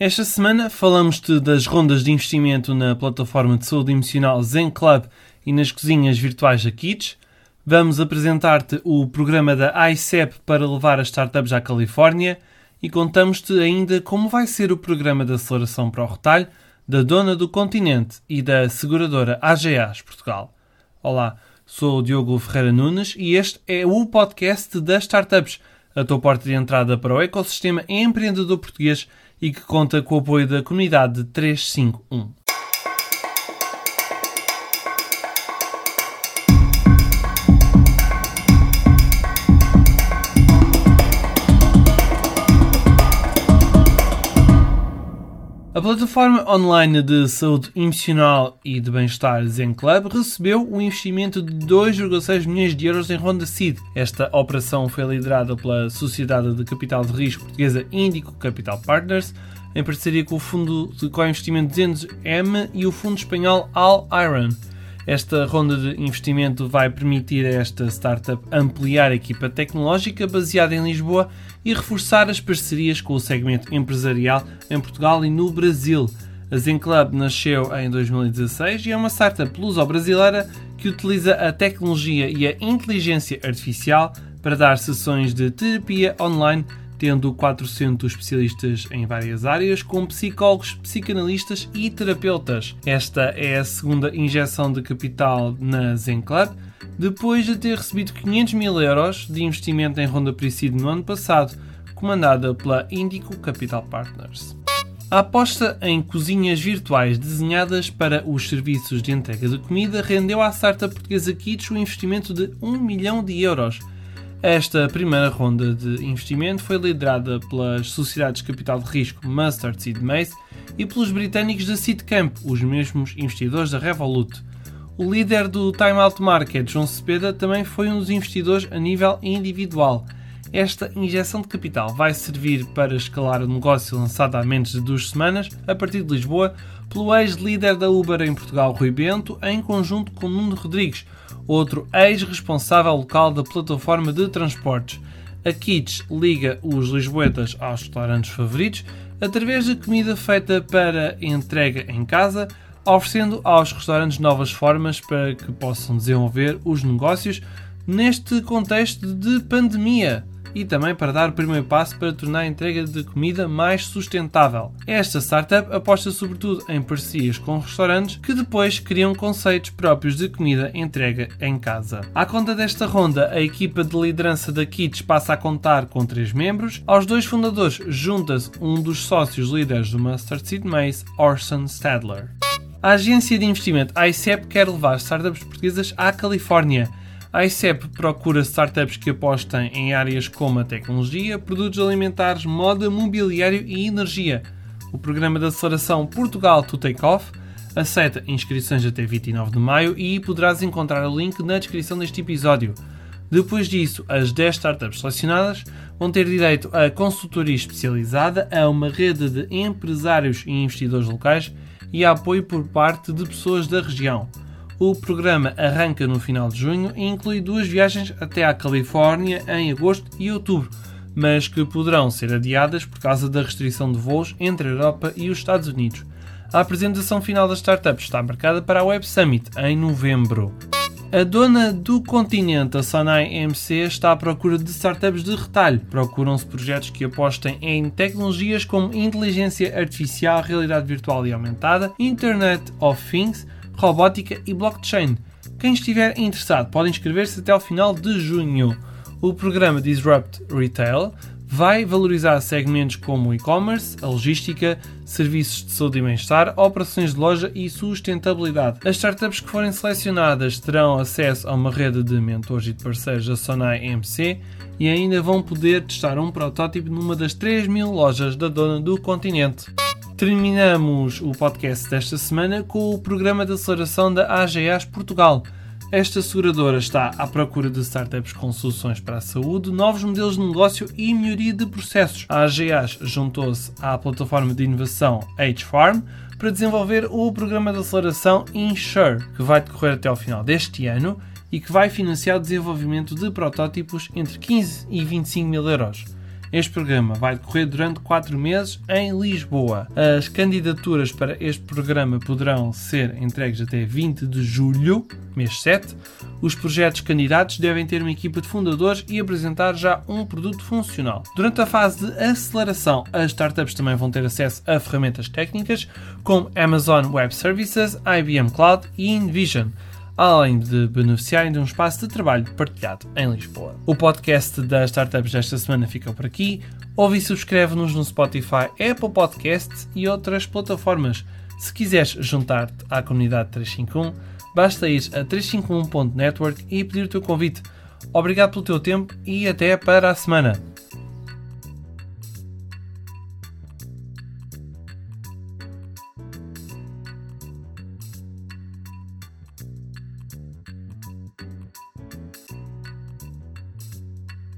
Esta semana falamos-te das rondas de investimento na plataforma de saúde emocional Zen Club e nas cozinhas virtuais da Kids. Vamos apresentar-te o programa da ICEP para levar as startups à Califórnia e contamos-te ainda como vai ser o programa de aceleração para o retalho da Dona do Continente e da seguradora AGAs Portugal. Olá, sou o Diogo Ferreira Nunes e este é o podcast das startups, a tua porta de entrada para o ecossistema empreendedor português e que conta com o apoio da comunidade 351. A plataforma online de saúde emocional e de bem-estar Zen Club recebeu um investimento de 2,6 milhões de euros em ronda seed. Esta operação foi liderada pela Sociedade de Capital de Risco portuguesa Índico Capital Partners, em parceria com o Fundo de Co-Investimento 200M e o Fundo Espanhol All Iron. Esta ronda de investimento vai permitir a esta startup ampliar a equipa tecnológica baseada em Lisboa e reforçar as parcerias com o segmento empresarial em Portugal e no Brasil. A Zen Club nasceu em 2016 e é uma startup luso-brasileira que utiliza a tecnologia e a inteligência artificial para dar sessões de terapia online tendo 400 especialistas em várias áreas, com psicólogos, psicanalistas e terapeutas. Esta é a segunda injeção de capital na Zen Club, depois de ter recebido 500 mil euros de investimento em ronda pre no ano passado, comandada pela Indico Capital Partners. A aposta em cozinhas virtuais desenhadas para os serviços de entrega de comida rendeu à startup portuguesa Kits um investimento de 1 milhão de euros – esta primeira ronda de investimento foi liderada pelas sociedades de capital de risco Mustard Seed Mace e pelos britânicos da Seedcamp, os mesmos investidores da Revolut. O líder do Time Out Market, João Cepeda, também foi um dos investidores a nível individual. Esta injeção de capital vai servir para escalar o negócio lançado há menos de duas semanas, a partir de Lisboa, pelo ex-líder da Uber em Portugal, Rui Bento, em conjunto com Nuno Rodrigues, outro ex-responsável local da plataforma de transportes. A Kits liga os lisboetas aos restaurantes favoritos através de comida feita para entrega em casa, oferecendo aos restaurantes novas formas para que possam desenvolver os negócios neste contexto de pandemia e também para dar o primeiro passo para tornar a entrega de comida mais sustentável. Esta startup aposta sobretudo em parcerias com restaurantes que depois criam conceitos próprios de comida entrega em casa. À conta desta ronda, a equipa de liderança da Kits passa a contar com três membros. Aos dois fundadores junta-se um dos sócios líderes do Mustard Seed Maze, Orson Stadler. A agência de investimento ICEP quer levar startups portuguesas à Califórnia a ICEP procura startups que apostem em áreas como a tecnologia, produtos alimentares, moda, mobiliário e energia. O programa de aceleração Portugal to Take Off aceita inscrições até 29 de maio e poderás encontrar o link na descrição deste episódio. Depois disso, as 10 startups selecionadas vão ter direito a consultoria especializada, a uma rede de empresários e investidores locais e a apoio por parte de pessoas da região. O programa arranca no final de junho e inclui duas viagens até à Califórnia em agosto e outubro, mas que poderão ser adiadas por causa da restrição de voos entre a Europa e os Estados Unidos. A apresentação final das startups está marcada para a Web Summit em novembro. A dona do continente, a Sonai MC, está à procura de startups de retalho. Procuram-se projetos que apostem em tecnologias como inteligência artificial, realidade virtual e aumentada, Internet of Things, robótica e blockchain. Quem estiver interessado pode inscrever-se até ao final de junho. O programa Disrupt Retail vai valorizar segmentos como o e-commerce, a logística, serviços de saúde e bem-estar, operações de loja e sustentabilidade. As startups que forem selecionadas terão acesso a uma rede de mentores e de parceiros da Sonai MC e ainda vão poder testar um protótipo numa das 3 mil lojas da dona do continente. Terminamos o podcast desta semana com o programa de aceleração da AGAs Portugal. Esta seguradora está à procura de startups com soluções para a saúde, novos modelos de negócio e melhoria de processos. A AGAs juntou-se à plataforma de inovação H-Farm para desenvolver o programa de aceleração Insure, que vai decorrer até ao final deste ano e que vai financiar o desenvolvimento de protótipos entre 15 e 25 mil euros. Este programa vai decorrer durante 4 meses em Lisboa. As candidaturas para este programa poderão ser entregues até 20 de julho, mês 7. Os projetos candidatos devem ter uma equipa de fundadores e apresentar já um produto funcional. Durante a fase de aceleração, as startups também vão ter acesso a ferramentas técnicas como Amazon Web Services, IBM Cloud e InVision além de beneficiarem de um espaço de trabalho partilhado em Lisboa. O podcast das startups desta semana fica por aqui. Ouve e subscreve-nos no Spotify, Apple Podcasts e outras plataformas. Se quiseres juntar-te à comunidade 351, basta ir a 351.network e pedir o teu convite. Obrigado pelo teu tempo e até para a semana.